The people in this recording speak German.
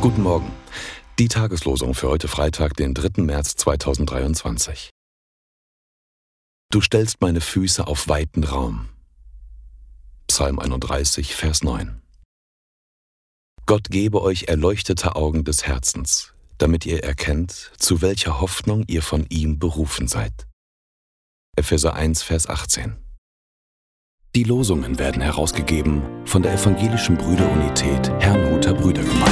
Guten Morgen. Die Tageslosung für heute Freitag, den 3. März 2023. Du stellst meine Füße auf weiten Raum. Psalm 31, Vers 9. Gott gebe euch erleuchtete Augen des Herzens, damit ihr erkennt, zu welcher Hoffnung ihr von ihm berufen seid. Epheser 1, Vers 18. Die Losungen werden herausgegeben von der Evangelischen Brüderunität Herrnhuter Brüdergemeinde.